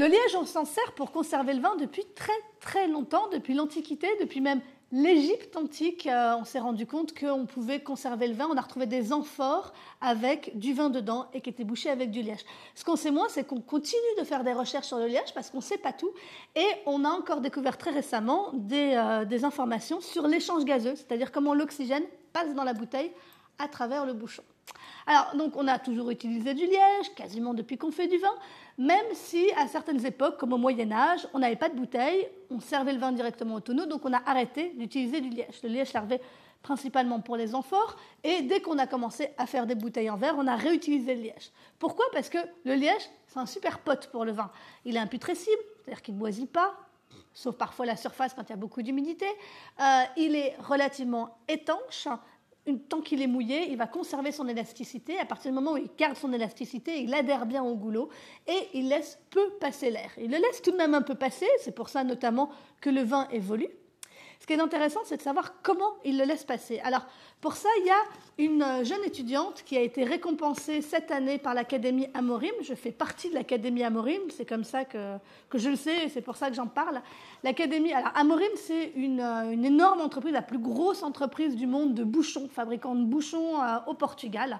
Le liège, on s'en sert pour conserver le vin depuis très très longtemps, depuis l'Antiquité, depuis même l'Égypte antique. Euh, on s'est rendu compte qu'on pouvait conserver le vin. On a retrouvé des amphores avec du vin dedans et qui étaient bouchés avec du liège. Ce qu'on sait moins, c'est qu'on continue de faire des recherches sur le liège parce qu'on ne sait pas tout. Et on a encore découvert très récemment des, euh, des informations sur l'échange gazeux, c'est-à-dire comment l'oxygène passe dans la bouteille à travers le bouchon. Alors, donc, on a toujours utilisé du liège, quasiment depuis qu'on fait du vin, même si à certaines époques, comme au Moyen Âge, on n'avait pas de bouteille, on servait le vin directement au tonneau, donc on a arrêté d'utiliser du liège. Le liège servait principalement pour les amphores, et dès qu'on a commencé à faire des bouteilles en verre, on a réutilisé le liège. Pourquoi? Parce que le liège, c'est un super pote pour le vin. Il est imputrescible, c'est-à-dire qu'il ne moisit pas, sauf parfois la surface quand il y a beaucoup d'humidité. Euh, il est relativement étanche, tant qu'il est mouillé, il va conserver son élasticité. À partir du moment où il garde son élasticité, il adhère bien au goulot et il laisse peu passer l'air. Il le laisse tout de même un peu passer, c'est pour ça notamment que le vin évolue. Ce qui est intéressant, c'est de savoir comment il le laisse passer. Alors, pour ça, il y a une euh, jeune étudiante qui a été récompensée cette année par l'Académie Amorim. Je fais partie de l'Académie Amorim, c'est comme ça que, que, je le sais c'est pour ça que j'en parle. L'Académie, alors Amorim, c'est une, euh, une, énorme entreprise, la plus grosse entreprise du monde de bouchons, fabricant de bouchons euh, au Portugal.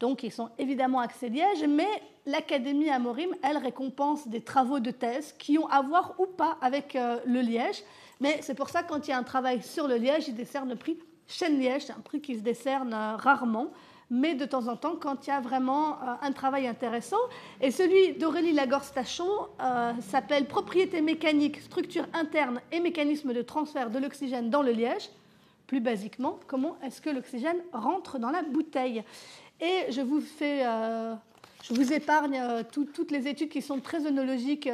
Donc, ils sont évidemment axés liège, mais l'Académie Amorim, elle récompense des travaux de thèse qui ont à voir ou pas avec le liège. Mais c'est pour ça, quand il y a un travail sur le liège, il décerne le prix Chêne-Liège. Un prix qui se décerne euh, rarement, mais de temps en temps, quand il y a vraiment euh, un travail intéressant. Et celui d'Aurélie Lagorce-Tachon euh, s'appelle Propriété mécanique, structure interne et mécanisme de transfert de l'oxygène dans le liège. Plus basiquement, comment est-ce que l'oxygène rentre dans la bouteille? Et je vous vous épargne toutes les études qui sont très œnologiques,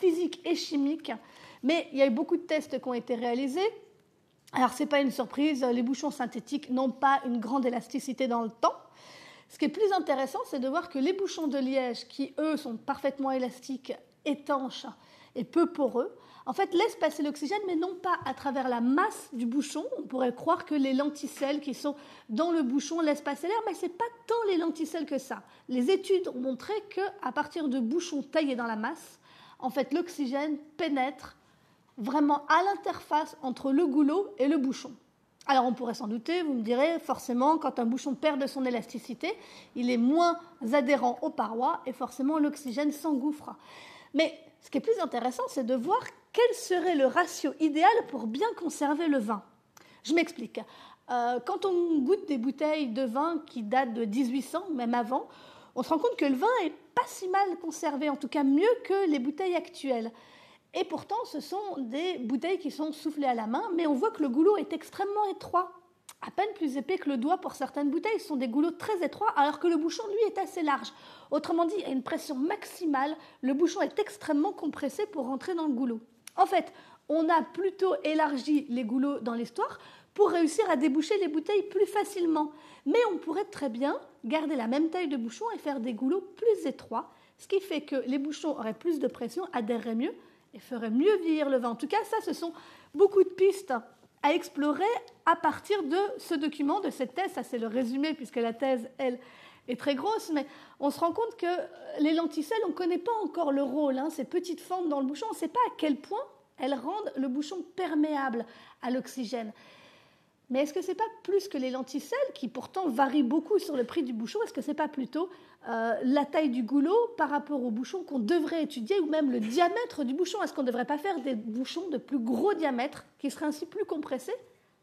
physiques et chimiques mais il y a eu beaucoup de tests qui ont été réalisés. Alors, ce n'est pas une surprise, les bouchons synthétiques n'ont pas une grande élasticité dans le temps. Ce qui est plus intéressant, c'est de voir que les bouchons de liège, qui eux sont parfaitement élastiques, étanches et peu poreux, en fait laissent passer l'oxygène, mais non pas à travers la masse du bouchon. On pourrait croire que les lenticelles qui sont dans le bouchon laissent passer l'air, mais ce n'est pas tant les lenticelles que ça. Les études ont montré qu'à partir de bouchons taillés dans la masse, en fait, l'oxygène pénètre vraiment à l'interface entre le goulot et le bouchon. Alors on pourrait s'en douter, vous me direz, forcément, quand un bouchon perd de son élasticité, il est moins adhérent aux parois et forcément l'oxygène s'engouffre. Mais ce qui est plus intéressant, c'est de voir quel serait le ratio idéal pour bien conserver le vin. Je m'explique. Euh, quand on goûte des bouteilles de vin qui datent de 1800, même avant, on se rend compte que le vin est pas si mal conservé, en tout cas mieux que les bouteilles actuelles. Et pourtant, ce sont des bouteilles qui sont soufflées à la main, mais on voit que le goulot est extrêmement étroit, à peine plus épais que le doigt pour certaines bouteilles. Ce sont des goulots très étroits, alors que le bouchon, lui, est assez large. Autrement dit, à une pression maximale, le bouchon est extrêmement compressé pour rentrer dans le goulot. En fait, on a plutôt élargi les goulots dans l'histoire pour réussir à déboucher les bouteilles plus facilement. Mais on pourrait très bien garder la même taille de bouchon et faire des goulots plus étroits, ce qui fait que les bouchons auraient plus de pression, adhéreraient mieux et ferait mieux vieillir le vin. En tout cas, ça, ce sont beaucoup de pistes à explorer à partir de ce document, de cette thèse. Ça, c'est le résumé, puisque la thèse, elle, est très grosse, mais on se rend compte que les lenticelles, on ne connaît pas encore le rôle. Hein, ces petites fentes dans le bouchon, on ne sait pas à quel point elles rendent le bouchon perméable à l'oxygène. Mais est-ce que ce n'est pas plus que les lenticelles, qui pourtant varient beaucoup sur le prix du bouchon, est-ce que ce n'est pas plutôt euh, la taille du goulot par rapport au bouchon qu'on devrait étudier, ou même le diamètre du bouchon? Est-ce qu'on ne devrait pas faire des bouchons de plus gros diamètre, qui seraient ainsi plus compressés,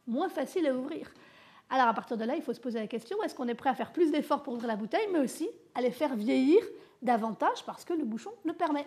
moins faciles à ouvrir? Alors à partir de là, il faut se poser la question, est-ce qu'on est prêt à faire plus d'efforts pour ouvrir la bouteille, mais aussi à les faire vieillir davantage parce que le bouchon le permet?